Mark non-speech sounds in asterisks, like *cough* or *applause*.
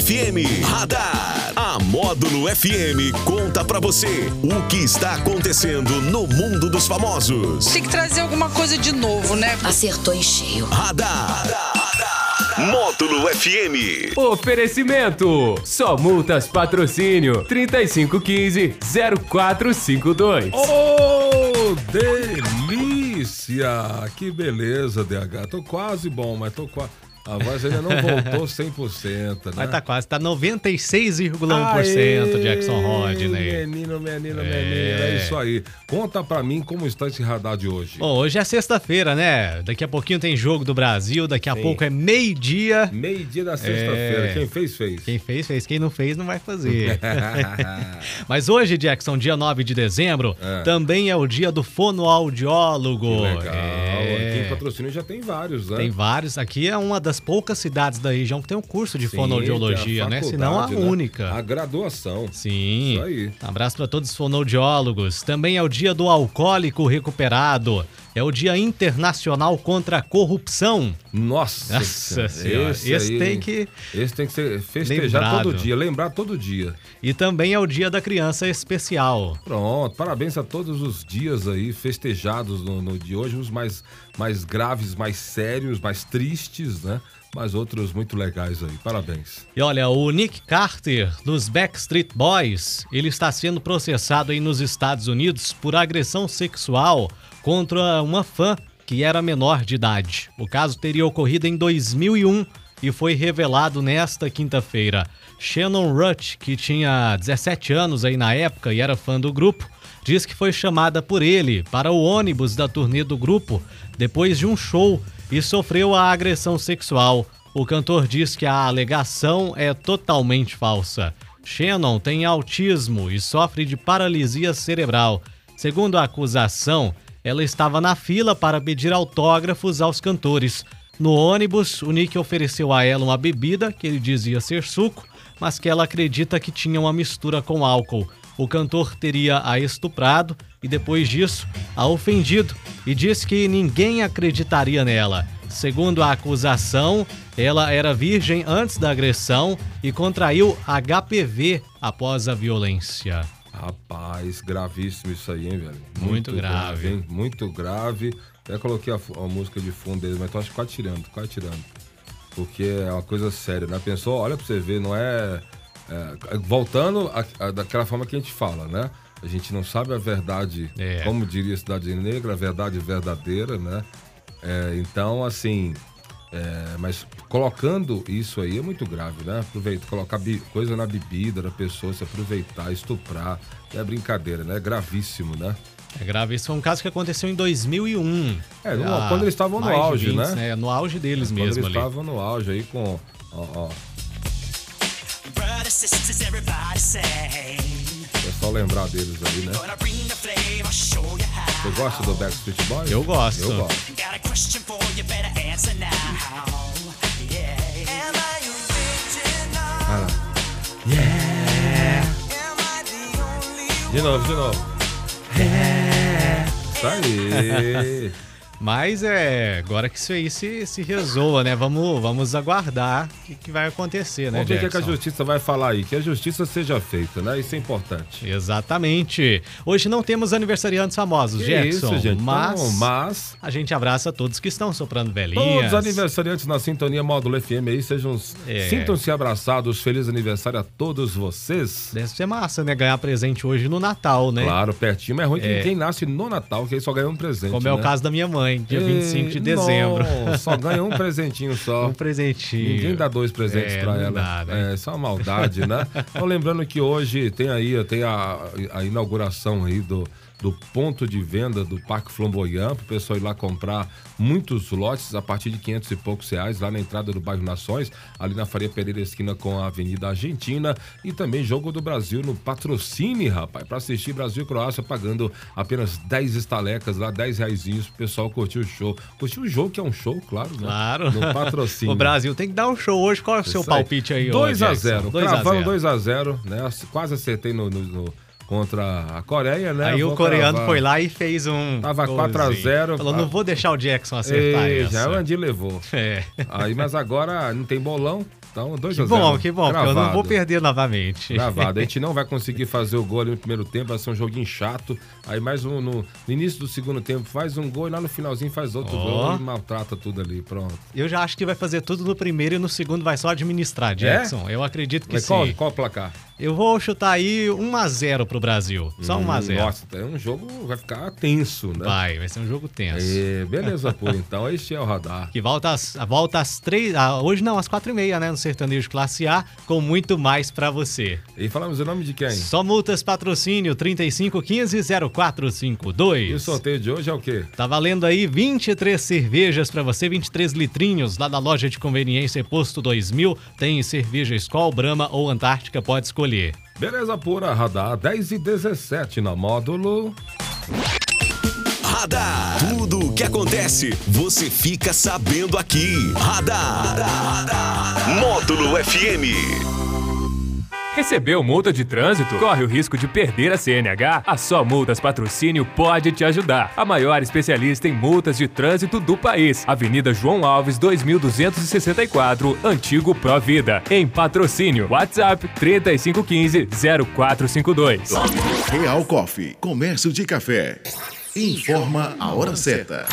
FM. Radar. A Módulo FM conta pra você o que está acontecendo no mundo dos famosos. Tem que trazer alguma coisa de novo, né? Acertou em cheio. Radar. Módulo FM. Oferecimento. Só multas patrocínio 3515 0452. Oh, delícia! Que beleza, DH. Tô quase bom, mas tô quase. A voz ainda não voltou 100%, né? Mas tá quase, tá 96,1% Jackson Rodney. Menino, menino, menino, é isso aí. Conta pra mim como está esse radar de hoje. Bom, hoje é sexta-feira, né? Daqui a pouquinho tem jogo do Brasil, daqui a pouco é meio-dia. Meio-dia da sexta-feira. É. Quem fez, fez. Quem fez, fez. Quem não fez, não vai fazer. *laughs* *laughs* Mas hoje, Jackson, dia 9 de dezembro, É. também é o dia do fonoaudiólogo. Que legal. É. Em patrocínio já tem vários, né? Tem vários. Aqui é uma das poucas cidades da região que tem um curso de Sim, fonoaudiologia, né? Se não a né? única. A graduação. Sim. Isso aí. Abraço para todos os fonoaudiólogos. Também é o dia do alcoólico recuperado. É o dia internacional contra a corrupção. Nossa, Nossa senhora. Esse, aí- tem que. Esse tem que ser festejar Lembrado. todo dia, lembrar todo dia. E também é o dia da criança especial. Pronto, parabéns a todos os dias aí festejados no, no de hoje, uns mais, mais graves, mais sérios, mais tristes, né? Mas outros muito legais aí. Parabéns. E olha, o Nick Carter, dos Backstreet Boys, ele está sendo processado aí nos Estados Unidos por agressão sexual contra uma fã que era menor de idade. O caso teria ocorrido em 2001 e foi revelado nesta quinta-feira. Shannon Rutt, que tinha 17 anos aí na época e era fã do grupo, diz que foi chamada por ele para o ônibus da turnê do grupo depois de um show e sofreu a agressão sexual. O cantor diz que a alegação é totalmente falsa. Shannon tem autismo e sofre de paralisia cerebral. Segundo a acusação, ela estava na fila para pedir autógrafos aos cantores. No ônibus, o Nick ofereceu a ela uma bebida que ele dizia ser suco, mas que ela acredita que tinha uma mistura com álcool. O cantor teria a estuprado e depois disso a ofendido e disse que ninguém acreditaria nela. Segundo a acusação, ela era virgem antes da agressão e contraiu HPV após a violência. Rapaz, gravíssimo isso aí, hein, velho? Muito grave. hein? Muito grave. Até coloquei a, a música de fundo deles, mas tô acho que quase tirando, quase tirando. Porque é uma coisa séria, né? Pensou, olha pra você ver, não é. é, voltando a- a- daquela forma que a gente fala, né? A gente não sabe a verdade, É. como diria Cidade Negra, a verdade verdadeira, né? É, então, assim. É, mas colocando isso aí é muito grave, né? Aproveita, colocar coisa na bebida da pessoa, se aproveitar, estuprar. É brincadeira, né? É gravíssimo, né? É grave. Isso foi um caso que aconteceu em 2001. É, no- quando eles estavam no auge, 20, né? No auge deles Quando mesmo eles ali. estavam no auge aí com. Ó, ó. É só lembrar deles aí, né? Você gosta do Backstreet Boys? Eu gosto. Eu gosto. Got a question for you, better answer now. Yeah. Am I original? Lá. Am I the only De novo, de novo. É. Isso aí. Mas é, agora que isso aí se, se resolva, né? Vamos, vamos aguardar o que, que vai acontecer, né, Vamos ver o que, é que a justiça vai falar aí. Que a justiça seja feita, né? Isso é importante. Exatamente. Hoje não temos aniversariantes famosos, Que Jackson. isso, gente. Mas, Então, mas a gente abraça todos que estão soprando todos velhinhas. os aniversariantes na Sintonia Módulo FM aí, sejam. É. Sintam-se abraçados. Feliz aniversário a todos vocês. Deve ser massa, né? Ganhar presente hoje no Natal, né? Claro, pertinho, mas é ruim que quem nasce no Natal, que aí só ganha um presente. Como é o né? caso da minha mãe, dia Ei, 25 de dezembro. não, só ganha um presentinho só. Um presentinho. Ninguém dá dois presentes É, pra não ela. dá, né? É, isso é uma maldade, né? *laughs* Então, lembrando que hoje tem aí tem a, a inauguração aí do, do ponto de venda do Parque Flamboyant, para o pessoal ir lá comprar muitos lotes a partir de 500 e poucos reais, lá na entrada do bairro Nações, ali na Faria Pereira, esquina com a Avenida Argentina, e também Jogo do Brasil no Patrocine, rapaz, para assistir Brasil e Croácia, pagando apenas 10 estalecas lá, 10 reaisinhos, pro pessoal curtir o show. Curtir o jogo, que é um show, claro, né? Claro. No patrocínio. *laughs* O Brasil tem que dar um show hoje. Qual é o seu Isso palpite aí, ô, 2 a Jackson? 0 2 a Cravando 0. 2x0, né? Quase acertei no, no- no- contra a Coreia, né? Aí o coreano cravar. foi lá e fez um. Tava golzinho. 4 a 0. Falou, não vou deixar o Jackson acertar Ei, essa. já o Andy levou. É. Aí, mas agora não tem bolão. Então, 2 Que a 0 bom, que bom, porque eu não vou perder novamente. Gravado. A *laughs* gente não vai conseguir fazer o gol ali no primeiro tempo, vai ser um joguinho chato. Aí mais um no, início do segundo tempo faz um gol e lá no finalzinho faz outro Ó. gol e maltrata tudo ali. Pronto. Eu já acho que vai fazer tudo no primeiro e no segundo vai só administrar, Jackson. Eu acredito que Mas sim. qual, qual o placar? Eu vou chutar aí 1x0 pro Brasil. Só Hum, 1x0. Nossa, é um jogo vai ficar tenso, né? Vai, vai ser um jogo tenso. É, beleza, pô. *laughs* Então este é o radar. Que volta às, volta às três. ah, hoje não, às quatro e meia, né? No Sertanejo Classe A, com muito mais pra você. E falamos o nome de quem? Só multas patrocínio 3515-0452. E o sorteio de hoje é o quê? Tá valendo aí 23 cervejas pra você, 23 litrinhos lá na loja de conveniência Posto 2000. Tem cerveja Skol, Brahma ou Antártica, pode escolher. Beleza pura, radar 10 e 17 na módulo. Radar. Tudo o que acontece, você fica sabendo aqui. Radar. Módulo FM. Recebeu multa de trânsito? Corre o risco de perder a CNH? A Só Multas Patrocínio pode te ajudar. A maior especialista em multas de trânsito do país. Avenida João Alves, 2264, Antigo Provida. Em patrocínio. WhatsApp 3515-0452. Real Coffee, comércio de café. Informa a hora certa.